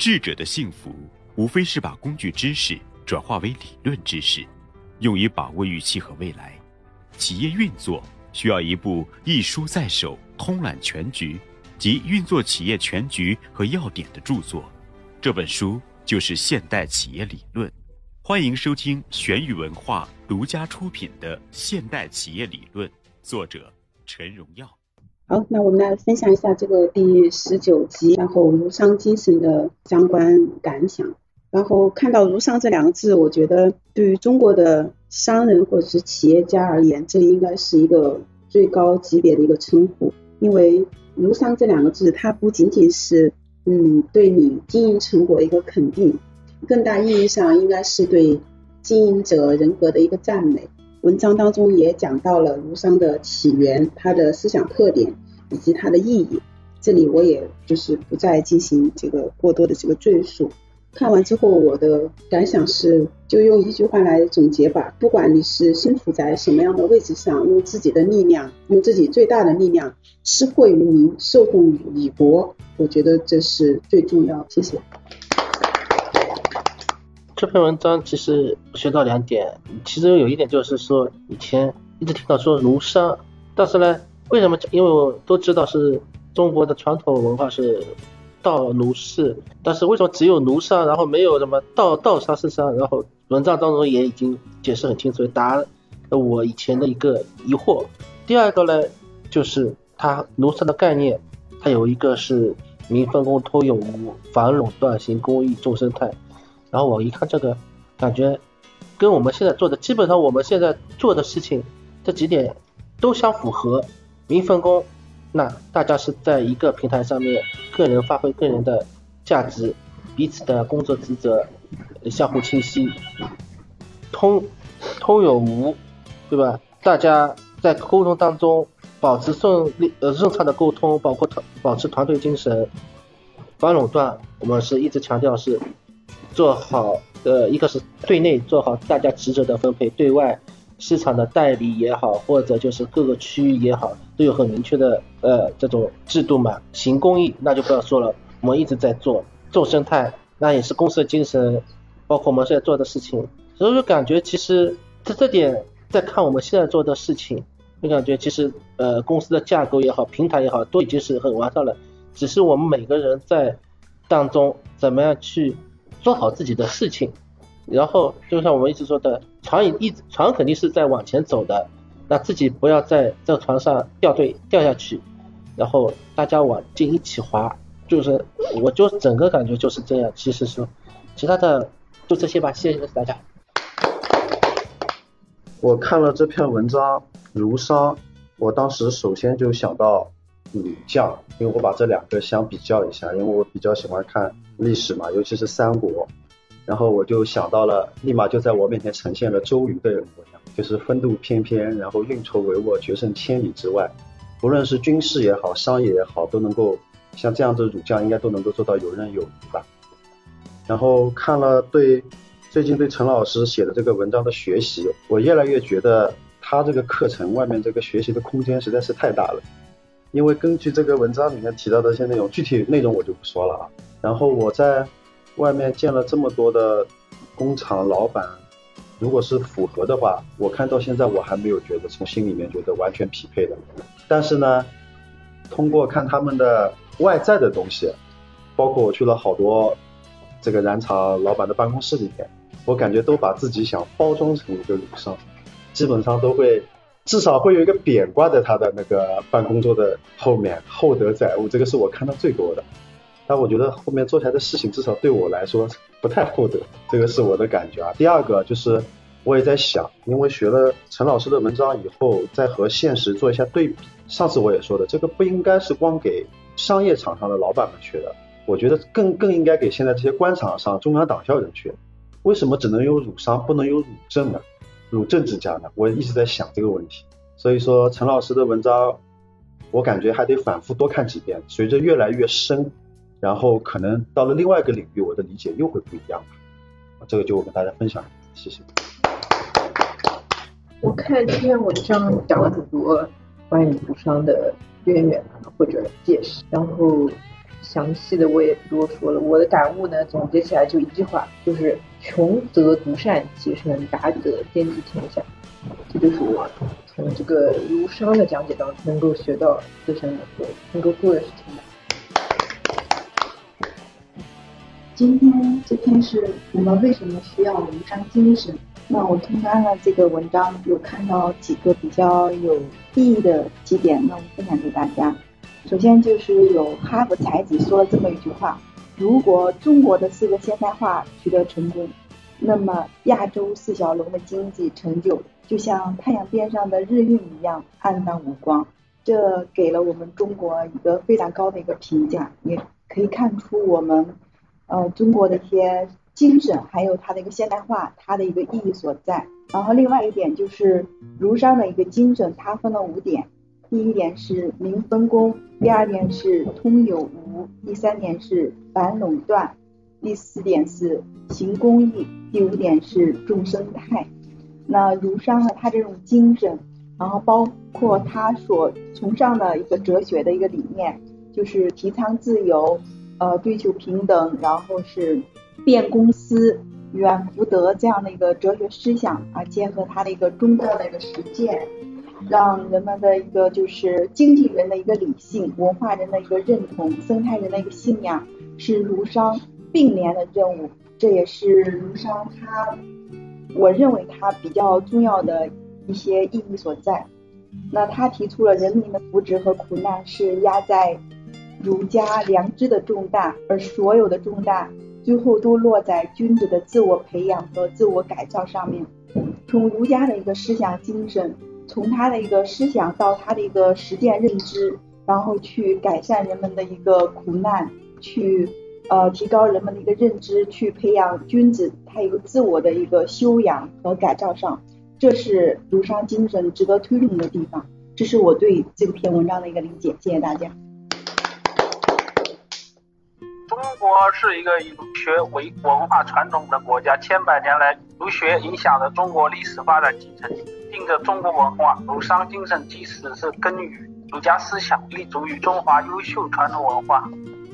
智者的幸福，无非是把工具知识转化为理论知识，用于把握预期和未来。企业运作需要一部一书在手、通览全局及运作企业全局和要点的著作。这本书就是《现代企业理论》。欢迎收听玄宇文化独家出品的《现代企业理论》，作者陈荣耀。好，那我们来分享一下这个第十九集，然后儒商精神的相关感想。然后看到儒商这两个字，我觉得对于中国的商人或者是企业家而言，这应该是一个最高级别的一个称呼。因为儒商这两个字，它不仅仅是嗯对你经营成果的一个肯定，更大意义上应该是对经营者人格的一个赞美。文章当中也讲到了儒商的起源、它的思想特点以及它的意义。这里我也就是不再进行这个过多的这个赘述。看完之后，我的感想是，就用一句话来总结吧：不管你是身处在什么样的位置上，用自己的力量，用自己最大的力量，施惠于民，受惠于李国，我觉得这是最重要。谢谢。这篇文章其实学到两点，其中有一点就是说，以前一直听到说儒商，但是呢，为什么？因为我都知道是中国的传统文化是道儒释，但是为什么只有儒商，然后没有什么道道商士商？然后文章当中也已经解释很清楚，答了我以前的一个疑惑。第二个呢，就是它儒商的概念，它有一个是民分工托有无，反垄断行公益重生态。然后我一看这个，感觉跟我们现在做的基本上我们现在做的事情这几点都相符合。民分工，那大家是在一个平台上面，个人发挥个人的价值，彼此的工作职责相互清晰。通通有无，对吧？大家在沟通当中保持顺利呃顺畅的沟通，包括团保持团队精神。反垄断，我们是一直强调是。做好呃，一个是对内做好大家职责的分配，对外市场的代理也好，或者就是各个区域也好，都有很明确的呃这种制度嘛。行公益那就不要说了，我们一直在做做生态，那也是公司的精神，包括我们现在做的事情。所以说感觉其实在这点在看我们现在做的事情，就感觉其实呃公司的架构也好，平台也好，都已经是很完善了，只是我们每个人在当中怎么样去。做好自己的事情，然后就像我们一直说的，船一船肯定是在往前走的，那自己不要在这船上掉队掉下去，然后大家往进一起划，就是我就整个感觉就是这样。其实说其他的就这些吧，谢谢大家。我看了这篇文章，儒商，我当时首先就想到儒将，因为我把这两个相比较一下，因为我比较喜欢看。历史嘛，尤其是三国，然后我就想到了，立马就在我面前呈现了周瑜的模样，就是风度翩翩，然后运筹帷幄，决胜千里之外，不论是军事也好，商业也好，都能够像这样的儒将，应该都能够做到游刃有余吧。然后看了对最近对陈老师写的这个文章的学习，我越来越觉得他这个课程外面这个学习的空间实在是太大了，因为根据这个文章里面提到的一些内容，具体内容我就不说了啊。然后我在外面见了这么多的工厂老板，如果是符合的话，我看到现在我还没有觉得从心里面觉得完全匹配的。但是呢，通过看他们的外在的东西，包括我去了好多这个染厂老板的办公室里面，我感觉都把自己想包装成一个儒商，基本上都会至少会有一个匾挂在他的那个办公桌的后面，厚德载物，这个是我看到最多的。但我觉得后面做出来的事情，至少对我来说不太厚德，这个是我的感觉啊。第二个就是我也在想，因为学了陈老师的文章以后，再和现实做一下对比。上次我也说的，这个不应该是光给商业场上的老板们学的，我觉得更更应该给现在这些官场上中央党校人学。为什么只能有儒商，不能有儒政呢？儒政治家呢？我一直在想这个问题。所以说，陈老师的文章，我感觉还得反复多看几遍，随着越来越深。然后可能到了另外一个领域，我的理解又会不一样。这个就我跟大家分享，谢谢。我看这篇文章讲了很多关于儒商的渊源或者解释，然后详细的我也不多说了。我的感悟呢，总结起来就一句话，就是穷则独善其身，达则兼济天下。这就是我从这个儒商的讲解当中能够学到自身的能够做的事情吧。今天这篇是我们为什么需要文章精神？那我听完了这个文章，有看到几个比较有意义的几点，那我分享给大家。首先就是有哈佛才子说了这么一句话：如果中国的四个现代化取得成功，那么亚洲四小龙的经济成就就像太阳边上的日晕一样黯淡无光。这给了我们中国一个非常高的一个评价，也可以看出我们。呃，中国的一些精神，还有它的一个现代化，它的一个意义所在。然后另外一点就是儒商的一个精神，它分了五点。第一点是明分工，第二点是通有无，第三点是反垄断，第四点是行公益，第五点是重生态。那儒商呢，它这种精神，然后包括他所崇尚的一个哲学的一个理念，就是提倡自由。呃，追求平等，然后是变公司、远福德这样的一个哲学思想啊，结合他的一个中国的一个实践，让人们的一个就是经济人的一个理性、文化人的一个认同、生态人的一个信仰，是儒商并联的任务。这也是儒商他，我认为他比较重要的一些意义所在。那他提出了人民的福祉和苦难是压在。儒家良知的重担，而所有的重担最后都落在君子的自我培养和自我改造上面。从儒家的一个思想精神，从他的一个思想到他的一个实践认知，然后去改善人们的一个苦难，去呃提高人们的一个认知，去培养君子他一个自我的一个修养和改造上，这是儒商精神值得推崇的地方。这是我对这篇文章的一个理解。谢谢大家。中国是一个以儒学为文化传统的国家，千百年来，儒学影响了中国历史发展进程，定着中国文化。儒商精神即使是根于儒家思想，立足于中华优秀传统文化，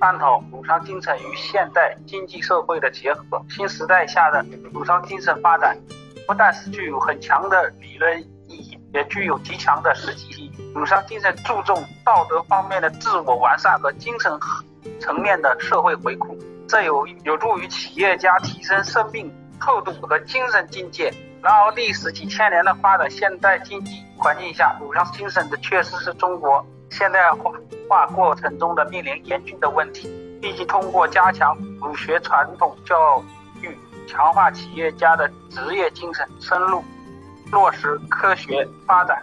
探讨儒商精神与现代经济社会的结合。新时代下的儒商精神发展，不但是具有很强的理论意义，也具有极强的实际意义。儒商精神注重道德方面的自我完善和精神层面的社会回馈，这有有助于企业家提升生命厚度和精神境界。然而，历史几千年的发展，现代经济环境下，儒商精神的缺失是中国现代化化过程中的面临严峻的问题。必须，通过加强儒学传统教育，强化企业家的职业精神，深入落实科学发展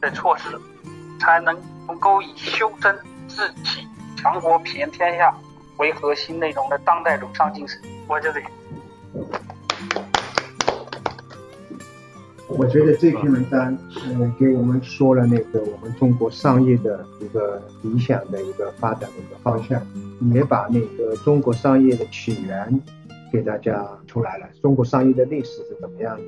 的措施，才能够以修身治气。强国平天下为核心内容的当代儒商精神，我觉得。我觉得这篇文章，嗯，给我们说了那个我们中国商业的一个理想的一个发展的一个方向，也把那个中国商业的起源给大家出来了，中国商业的历史是怎么样的，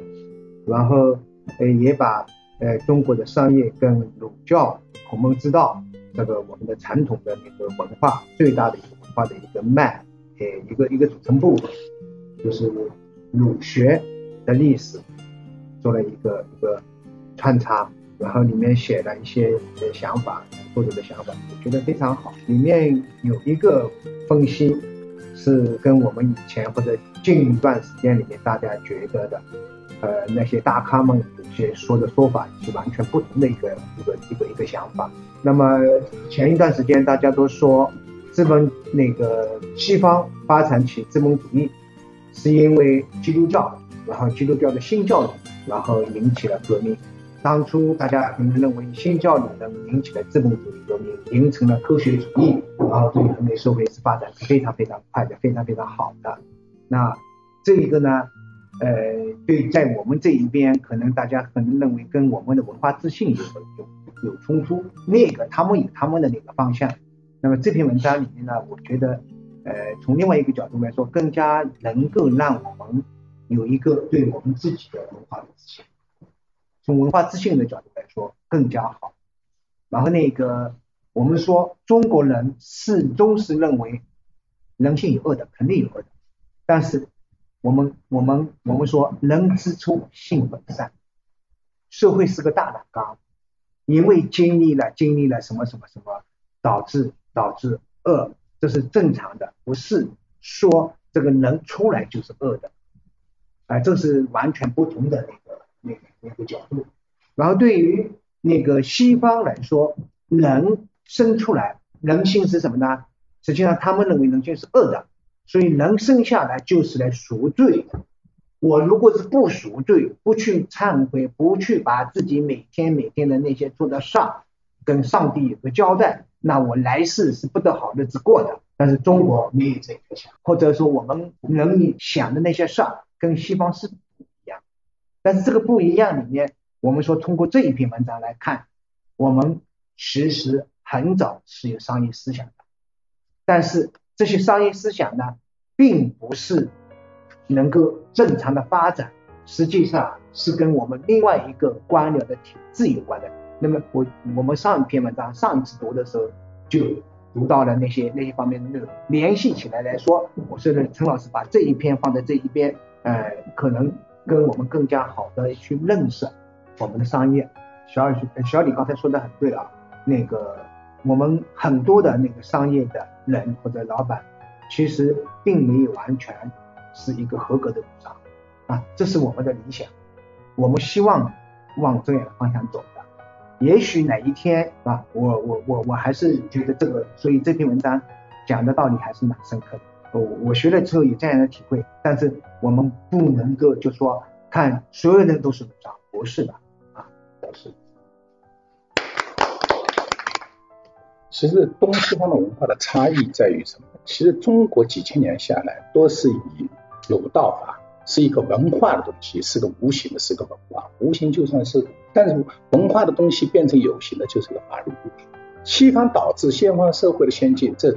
然后，呃，也把呃中国的商业跟儒教孔孟之道。这个我们的传统的那个文化最大的一个文化的一个脉，呃，一个一个组成部分，就是儒学的历史，做了一个一个穿插，然后里面写了一些的想法，作者的想法，我觉得非常好。里面有一个分析是跟我们以前或者近一段时间里面大家觉得的，呃，那些大咖们有些说的说法是完全不同的一个一个一个一个想法。那么前一段时间大家都说，资本那个西方发展起资本主义，是因为基督教，然后基督教的新教理，然后引起了革命。当初大家可能认为新教理能引起了资本主义革命，形成了科学主义，然后对人类社会是发展是非常非常快的，非常非常好的。那这一个呢，呃，对在我们这一边，可能大家可能认为跟我们的文化自信有有。有冲突，那个他们有他们的那个方向。那么这篇文章里面呢，我觉得，呃，从另外一个角度来说，更加能够让我们有一个对我们自己的文化自信。从文化自信的角度来说，更加好。然后那个，我们说中国人始终是认为人性有恶的，肯定有恶的，但是我们我们我们说人之初性本善，社会是个大染缸，因为经历了经历了什么什么什么，导致导致恶，这是正常的，不是说这个人出来就是恶的，啊，这是完全不同的那个那个那个角度。然后对于那个西方来说，人生出来人性是什么呢？实际上他们认为人性是恶的，所以人生下来就是来赎罪。我如果是不赎罪，不去忏悔，不去把自己每天每天的那些做的事儿跟上帝有个交代，那我来世是不得好日子过的。但是中国没有这个想，或者说我们人民想的那些事儿跟西方是不一样。但是这个不一样里面，我们说通过这一篇文章来看，我们其实很早是有商业思想的，但是这些商业思想呢，并不是。能够正常的发展，实际上是跟我们另外一个官僚的体制有关的。那么我我们上一篇文章上一次读的时候就读到了那些那些方面的内容，联系起来来说，我觉得陈老师把这一篇放在这一边，呃，可能跟我们更加好的去认识我们的商业。小李小李刚才说的很对啊，那个我们很多的那个商业的人或者老板，其实并没有完全。是一个合格的赌商啊，这是我们的理想，我们希望往这样的方向走的。也许哪一天啊，我我我我还是觉得这个，所以这篇文章讲的道理还是蛮深刻的。我我学了之后有这样的体会，但是我们不能够就说看所有人都是赌商，不是的啊，不是。其实东西方的文化的差异在于什么？其实中国几千年下来都是以儒道法是一个文化的东西，是个无形的，是个文化。无形就算是，但是文化的东西变成有形的，就是个法律。西方导致西方社会的先进，这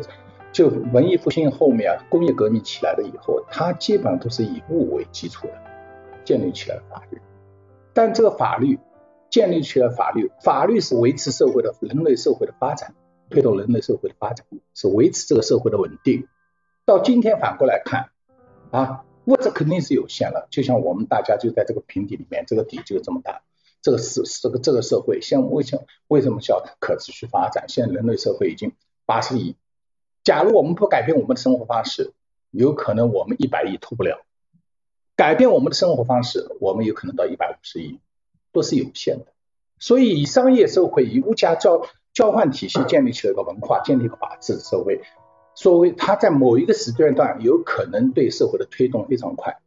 就文艺复兴后面啊工业革命起来了以后，它基本上都是以物为基础的建立起来法律。但这个法律建立起来法律，法律是维持社会的人类社会的发展，推动人类社会的发展，是维持这个社会的稳定。到今天反过来看。啊，物质肯定是有限了，就像我们大家就在这个平底里面，这个底就这么大，这个是这个这个社会，现为什么为什么叫可持续发展？现在人类社会已经八十亿，假如我们不改变我们的生活方式，有可能我们一百亿脱不了；改变我们的生活方式，我们有可能到一百五十亿，都是有限的。所以，以商业社会以物价交交换体系建立起了一个文化，建立一个法治社会。所谓它在某一个时间段有可能对社会的推动非常快，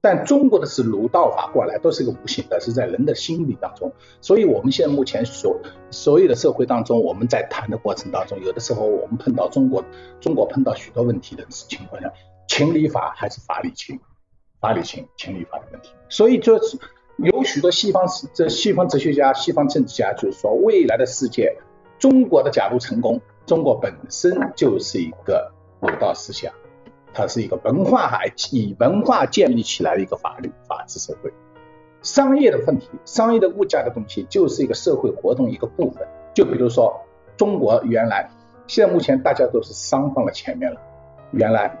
但中国的是儒道法过来都是个无形的，是在人的心理当中。所以我们现在目前所所有的社会当中，我们在谈的过程当中，有的时候我们碰到中国中国碰到许多问题的情况下，情理法还是法理情，法理情情理法的问题。所以就是有许多西方这西方哲学家、西方政治家就是说，未来的世界，中国的假如成功。中国本身就是一个儒道思想，它是一个文化还以文化建立起来的一个法律法治社会。商业的问题，商业的物价的东西就是一个社会活动一个部分。就比如说中国原来，现在目前大家都是商放在前面了。原来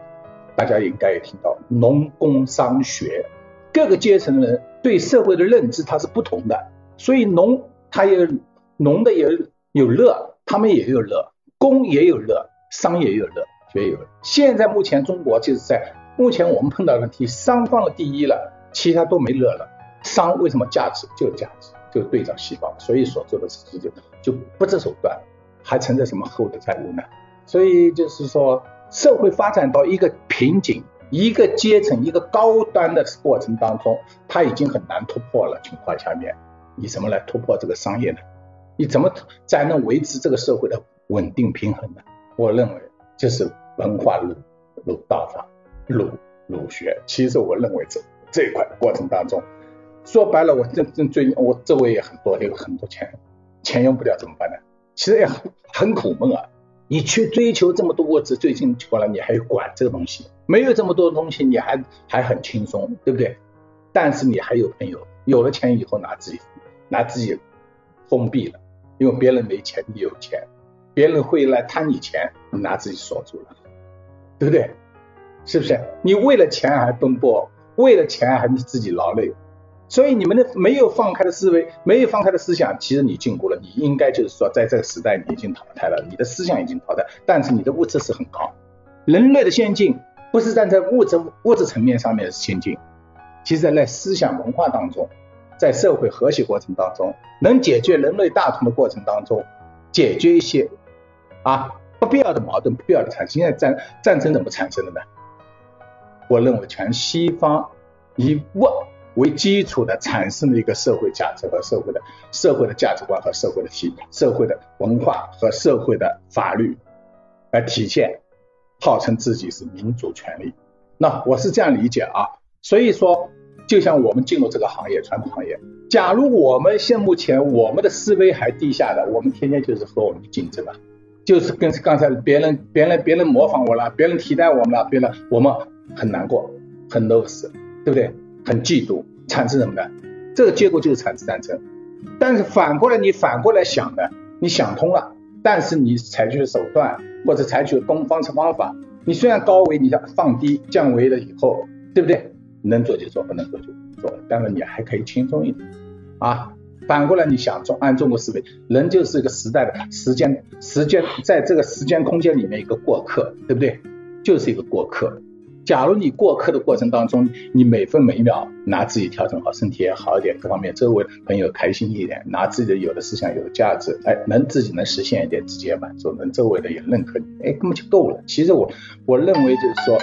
大家应该也听到农工商学各个阶层的人对社会的认知它是不同的，所以农他也农的也有乐，他们也有乐。工也有乐，商也有乐，学也有乐。现在目前中国就是在目前我们碰到的问题，商放了第一了，其他都没乐了。商为什么价值就是价值，就对照西方，所以所做的事情就就不择手段，还存在什么后的债务呢？所以就是说，社会发展到一个瓶颈，一个阶层，一个高端的过程当中，它已经很难突破了情况下面，以什么来突破这个商业呢？你怎么才能维持这个社会的？稳定平衡呢，我认为就是文化儒儒道法儒儒学。其实我认为这这一块过程当中，说白了，我这这最我周围也很多有很多钱，钱用不掉怎么办呢？其实也很很苦闷啊。你去追求这么多物质，最近过了你还管这个东西？没有这么多东西，你还还很轻松，对不对？但是你还有朋友，有了钱以后拿自己拿自己封闭了，因为别人没钱，你有钱。别人会来贪你钱，你拿自己锁住了，对不对？是不是？你为了钱而奔波，为了钱还自己劳累，所以你们的没有放开的思维，没有放开的思想，其实你禁锢了。你应该就是说，在这个时代你已经淘汰了，你的思想已经淘汰，但是你的物质是很高。人类的先进不是站在物质物质层面上面的先进，其实在思想文化当中，在社会和谐过程当中，能解决人类大同的过程当中，解决一些啊不必要的矛盾、不必要的产生。现在战战争怎么产生的呢？我认为全西方以物为基础的产生的一个社会价值和社会的社会的价值观和社会的体社会的文化和社会的法律来体现，号称自己是民主权利。那我是这样理解啊，所以说，就像我们进入这个行业，传统行业，假如我们现目前我们的思维还低下的，我们天天就是和我们竞争啊，就是跟刚才别人别人别人模仿我了，别人替代我们了，别人我们。很难过，很 loss，对不对？很嫉妒，产生什么呢？这个结果就是产生战争。但是反过来，你反过来想呢？你想通了，但是你采取的手段或者采取的东方式方法，你虽然高维，你想放低降维了以后，对不对？能做就做，不能做就不做。当然你还可以轻松一点啊。反过来你想中按中国思维，人就是一个时代的时间时间，在这个时间空间里面一个过客，对不对？就是一个过客。假如你过客的过程当中，你每分每秒拿自己调整好身体也好一点，各方面周围朋友开心一点，拿自己的有的思想有价值，哎，能自己能实现一点，自己也满足，能周围的也认可你，哎，根本就够了。其实我我认为就是说，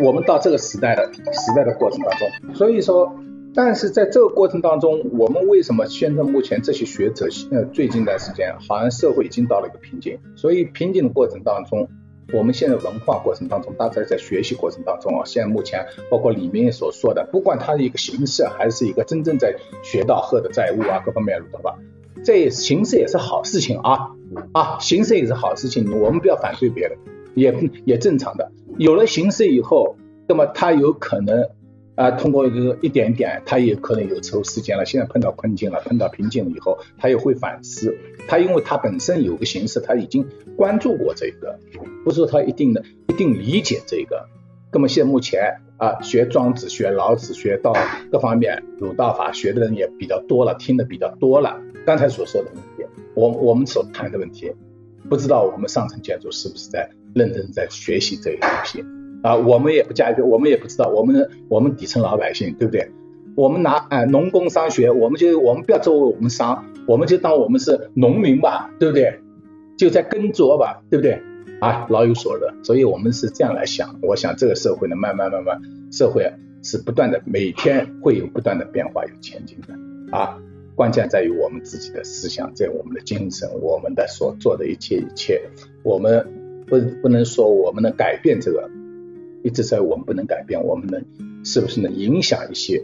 我们到这个时代的时代的过程当中，所以说，但是在这个过程当中，我们为什么现在目前这些学者呃最近一段时间好像社会已经到了一个瓶颈，所以瓶颈的过程当中。我们现在文化过程当中，大家在学习过程当中啊，现在目前包括里面所说的，不管它的一个形式，还是一个真正在学到喝的债务啊，各方面的吧，这形式也是好事情啊啊，形式也是好事情，我们不要反对别人，也也正常的。有了形式以后，那么他有可能。啊，通过一个一点点，他也可能有抽时间了。现在碰到困境了，碰到瓶颈了以后，他也会反思。他因为他本身有个形式，他已经关注过这个，不是说他一定的一定理解这个。那么现在目前啊，学庄子、学老子、学到各方面儒道法学的人也比较多了，听的比较多了。刚才所说的问题，我我们所谈的问题，不知道我们上层建筑是不是在认真在学习这一东西。啊，我们也不加一，我们也不知道，我们我们底层老百姓，对不对？我们拿哎农工商学，我们就我们不要作为我们商，我们就当我们是农民吧，对不对？就在耕作吧，对不对？啊，老有所乐，所以我们是这样来想。我想这个社会呢，慢慢慢慢，社会是不断的，每天会有不断的变化，有前进的啊。关键在于我们自己的思想，在我们的精神，我们的所做的一切一切，我们不不能说我们能改变这个。一直在我们不能改变，我们能是不是能影响一些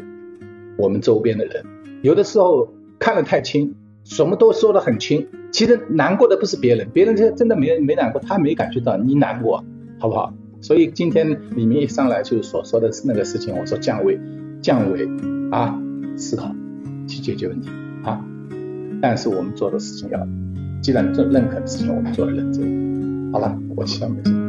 我们周边的人？有的时候看得太轻，什么都说得很轻，其实难过的不是别人，别人真真的没没难过，他没感觉到你难过，好不好？所以今天李明一上来就是所说的那个事情，我说降维降维啊，思考去解决问题啊，但是我们做的事情要，既然认认可的事情，我们做的认真。好了，我希望没什么。